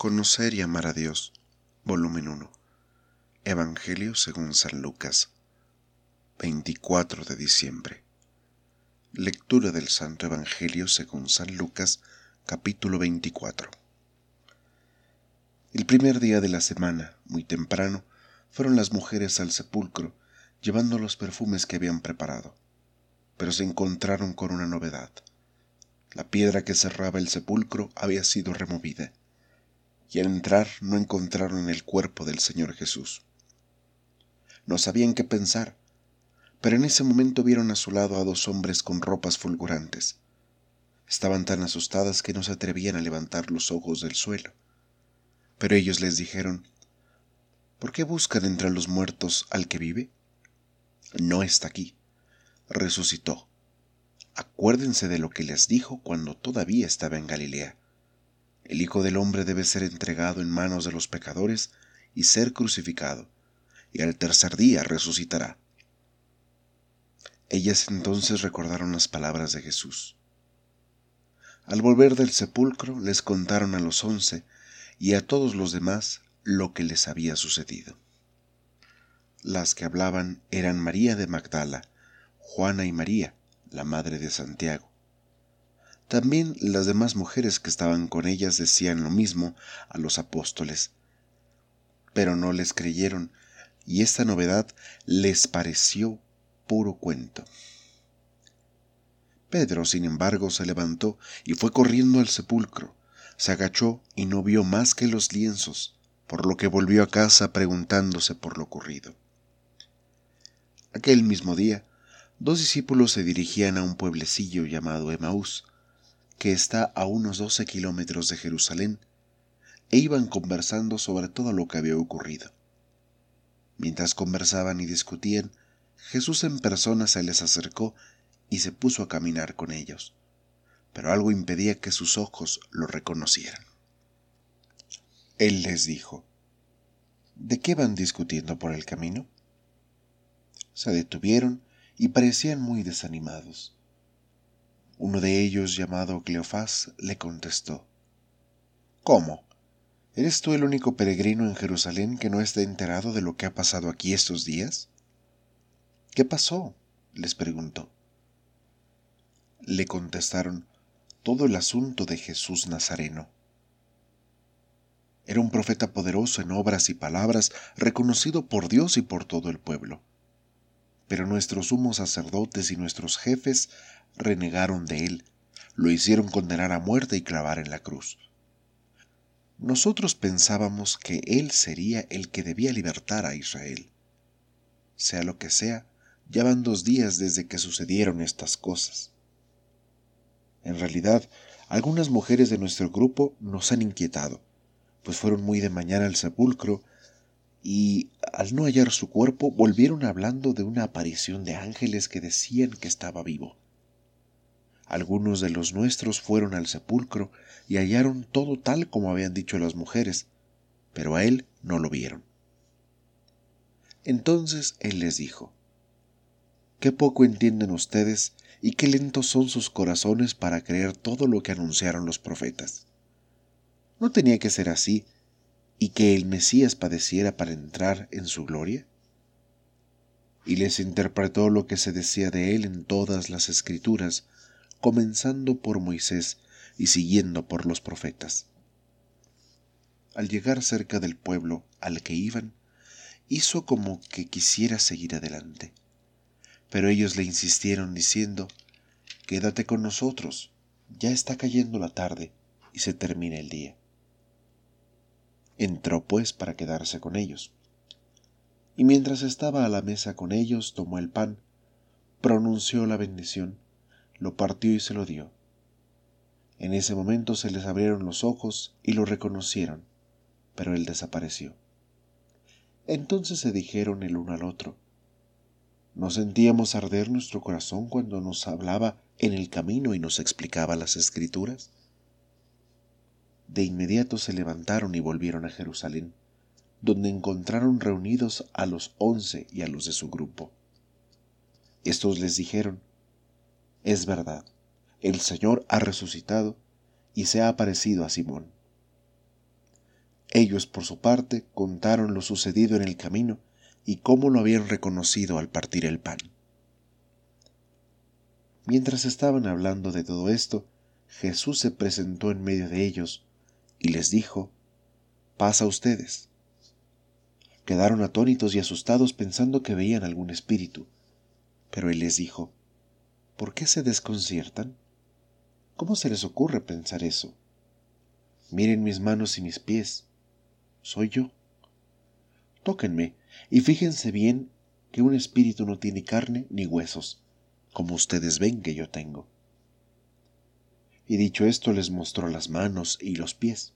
Conocer y amar a Dios, volumen 1. Evangelio según San Lucas, 24 de diciembre. Lectura del Santo Evangelio según San Lucas, capítulo 24. El primer día de la semana, muy temprano, fueron las mujeres al sepulcro, llevando los perfumes que habían preparado. Pero se encontraron con una novedad. La piedra que cerraba el sepulcro había sido removida y al entrar no encontraron el cuerpo del Señor Jesús. No sabían qué pensar, pero en ese momento vieron a su lado a dos hombres con ropas fulgurantes. Estaban tan asustadas que no se atrevían a levantar los ojos del suelo. Pero ellos les dijeron, ¿por qué buscan entre los muertos al que vive? No está aquí, resucitó. Acuérdense de lo que les dijo cuando todavía estaba en Galilea el Hijo del Hombre debe ser entregado en manos de los pecadores y ser crucificado, y al tercer día resucitará. Ellas entonces recordaron las palabras de Jesús. Al volver del sepulcro les contaron a los once y a todos los demás lo que les había sucedido. Las que hablaban eran María de Magdala, Juana y María, la madre de Santiago, también las demás mujeres que estaban con ellas decían lo mismo a los apóstoles, pero no les creyeron, y esta novedad les pareció puro cuento. Pedro, sin embargo, se levantó y fue corriendo al sepulcro. Se agachó y no vio más que los lienzos, por lo que volvió a casa preguntándose por lo ocurrido. Aquel mismo día, dos discípulos se dirigían a un pueblecillo llamado Emaús, que está a unos doce kilómetros de Jerusalén, e iban conversando sobre todo lo que había ocurrido. Mientras conversaban y discutían, Jesús en persona se les acercó y se puso a caminar con ellos, pero algo impedía que sus ojos lo reconocieran. Él les dijo, ¿De qué van discutiendo por el camino? Se detuvieron y parecían muy desanimados. Uno de ellos, llamado Cleofás, le contestó, ¿Cómo? ¿Eres tú el único peregrino en Jerusalén que no está enterado de lo que ha pasado aquí estos días? ¿Qué pasó? les preguntó. Le contestaron todo el asunto de Jesús Nazareno. Era un profeta poderoso en obras y palabras, reconocido por Dios y por todo el pueblo. Pero nuestros sumos sacerdotes y nuestros jefes renegaron de él, lo hicieron condenar a muerte y clavar en la cruz. Nosotros pensábamos que él sería el que debía libertar a Israel. Sea lo que sea, ya van dos días desde que sucedieron estas cosas. En realidad, algunas mujeres de nuestro grupo nos han inquietado, pues fueron muy de mañana al sepulcro y al no hallar su cuerpo volvieron hablando de una aparición de ángeles que decían que estaba vivo. Algunos de los nuestros fueron al sepulcro y hallaron todo tal como habían dicho las mujeres, pero a él no lo vieron. Entonces él les dijo, Qué poco entienden ustedes y qué lentos son sus corazones para creer todo lo que anunciaron los profetas. ¿No tenía que ser así y que el Mesías padeciera para entrar en su gloria? Y les interpretó lo que se decía de él en todas las escrituras, comenzando por Moisés y siguiendo por los profetas. Al llegar cerca del pueblo al que iban, hizo como que quisiera seguir adelante. Pero ellos le insistieron diciendo, Quédate con nosotros, ya está cayendo la tarde y se termina el día. Entró pues para quedarse con ellos. Y mientras estaba a la mesa con ellos, tomó el pan, pronunció la bendición, lo partió y se lo dio. En ese momento se les abrieron los ojos y lo reconocieron, pero él desapareció. Entonces se dijeron el uno al otro, ¿no sentíamos arder nuestro corazón cuando nos hablaba en el camino y nos explicaba las escrituras? De inmediato se levantaron y volvieron a Jerusalén, donde encontraron reunidos a los once y a los de su grupo. Estos les dijeron, es verdad, el Señor ha resucitado y se ha aparecido a Simón. Ellos, por su parte, contaron lo sucedido en el camino y cómo lo habían reconocido al partir el pan. Mientras estaban hablando de todo esto, Jesús se presentó en medio de ellos y les dijo, Pasa ustedes. Quedaron atónitos y asustados pensando que veían algún espíritu, pero él les dijo, ¿por qué se desconciertan? ¿Cómo se les ocurre pensar eso? Miren mis manos y mis pies. Soy yo. Tóquenme y fíjense bien que un espíritu no tiene carne ni huesos, como ustedes ven que yo tengo. Y dicho esto les mostró las manos y los pies.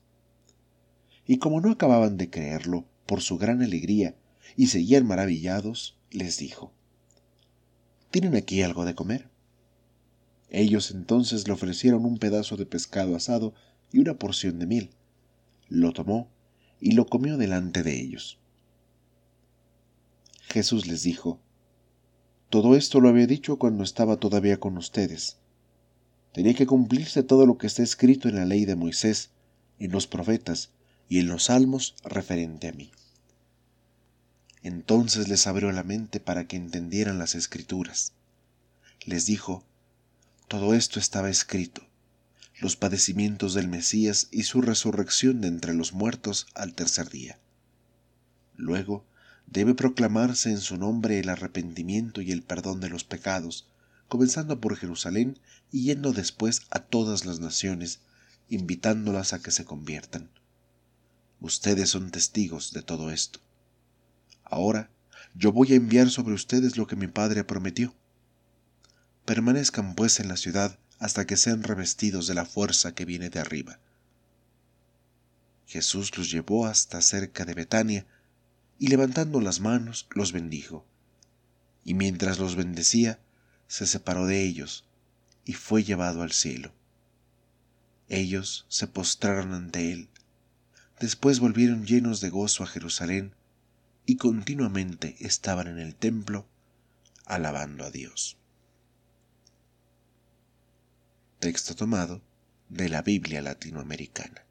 Y como no acababan de creerlo por su gran alegría y seguían maravillados, les dijo, ¿Tienen aquí algo de comer? Ellos entonces le ofrecieron un pedazo de pescado asado y una porción de miel. Lo tomó y lo comió delante de ellos. Jesús les dijo, Todo esto lo había dicho cuando estaba todavía con ustedes. Tenía que cumplirse todo lo que está escrito en la ley de Moisés, en los profetas y en los salmos referente a mí. Entonces les abrió la mente para que entendieran las escrituras. Les dijo, todo esto estaba escrito, los padecimientos del Mesías y su resurrección de entre los muertos al tercer día. Luego debe proclamarse en su nombre el arrepentimiento y el perdón de los pecados, comenzando por Jerusalén y yendo después a todas las naciones, invitándolas a que se conviertan. Ustedes son testigos de todo esto. Ahora yo voy a enviar sobre ustedes lo que mi Padre prometió Permanezcan pues en la ciudad hasta que sean revestidos de la fuerza que viene de arriba. Jesús los llevó hasta cerca de Betania, y levantando las manos los bendijo. Y mientras los bendecía, se separó de ellos, y fue llevado al cielo. Ellos se postraron ante él, después volvieron llenos de gozo a Jerusalén, y continuamente estaban en el templo alabando a Dios. Texto tomado de la Biblia latinoamericana.